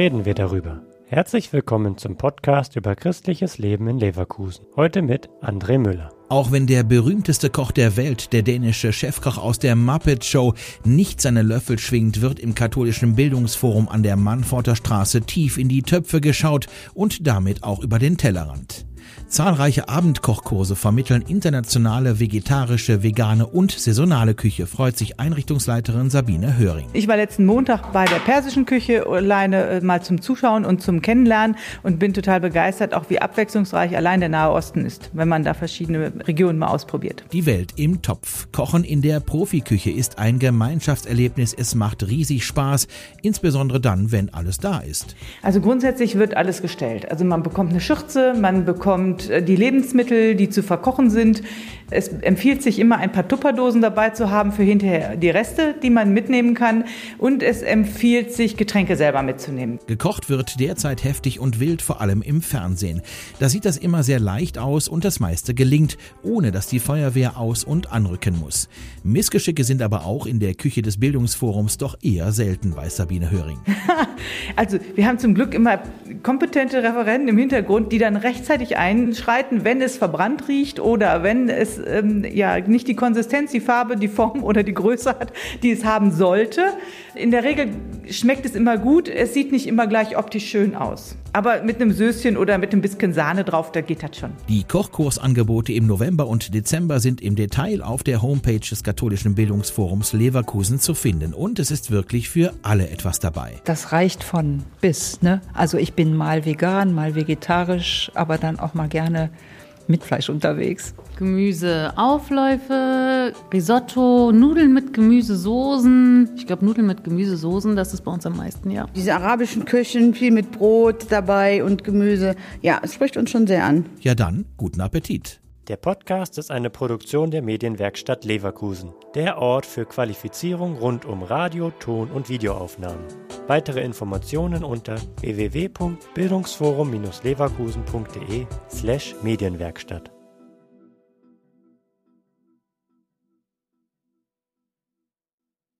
reden wir darüber. Herzlich willkommen zum Podcast über christliches Leben in Leverkusen. Heute mit André Müller. Auch wenn der berühmteste Koch der Welt, der dänische Chefkoch aus der Muppet Show, nicht seine Löffel schwingt, wird im katholischen Bildungsforum an der Mannforter Straße tief in die Töpfe geschaut und damit auch über den Tellerrand. Zahlreiche Abendkochkurse vermitteln internationale vegetarische, vegane und saisonale Küche, freut sich Einrichtungsleiterin Sabine Höring. Ich war letzten Montag bei der persischen Küche alleine äh, mal zum Zuschauen und zum Kennenlernen und bin total begeistert, auch wie abwechslungsreich allein der Nahe Osten ist, wenn man da verschiedene Regionen mal ausprobiert. Die Welt im Topf. Kochen in der Profiküche ist ein Gemeinschaftserlebnis. Es macht riesig Spaß, insbesondere dann, wenn alles da ist. Also grundsätzlich wird alles gestellt. Also man bekommt eine Schürze, man bekommt äh, die Lebensmittel, die zu verkochen sind. Es empfiehlt sich immer ein paar Tupperdosen dabei zu haben für hinterher die Reste, die man mitnehmen kann. Und es empfiehlt sich, Getränke selber mitzunehmen. Gekocht wird derzeit heftig und wild, vor allem im Fernsehen. Da sieht das immer sehr leicht aus und das meiste gelingt, ohne dass die Feuerwehr aus- und anrücken muss. Missgeschicke sind aber auch in der Küche des Bildungsforums doch eher selten, weiß Sabine Höring. also wir haben zum Glück immer kompetente Referenten im Hintergrund, die dann rechtzeitig einschreiten, wenn es verbrannt riecht oder wenn es ähm, ja nicht die Konsistenz, die Farbe, die Form oder die Größe hat, die es haben sollte. In der Regel schmeckt es immer gut. Es sieht nicht immer gleich optisch schön aus. Aber mit einem Söschen oder mit ein bisschen Sahne drauf, da geht das schon. Die Kochkursangebote im November und Dezember sind im Detail auf der Homepage des katholischen Bildungsforums Leverkusen zu finden. Und es ist wirklich für alle etwas dabei. Das reicht von bis. Ne? Also ich bin mal vegan, mal vegetarisch, aber dann auch mal gerne mit Fleisch unterwegs. Gemüseaufläufe, Risotto, Nudeln mit Gemüsesoßen. Ich glaube, Nudeln mit Gemüsesoßen, das ist bei uns am meisten, ja. Diese arabischen Küchen, viel mit Brot dabei und Gemüse. Ja, es spricht uns schon sehr an. Ja, dann guten Appetit. Der Podcast ist eine Produktion der Medienwerkstatt Leverkusen, der Ort für Qualifizierung rund um Radio, Ton und Videoaufnahmen. Weitere Informationen unter www.bildungsforum-leverkusen.de slash Medienwerkstatt.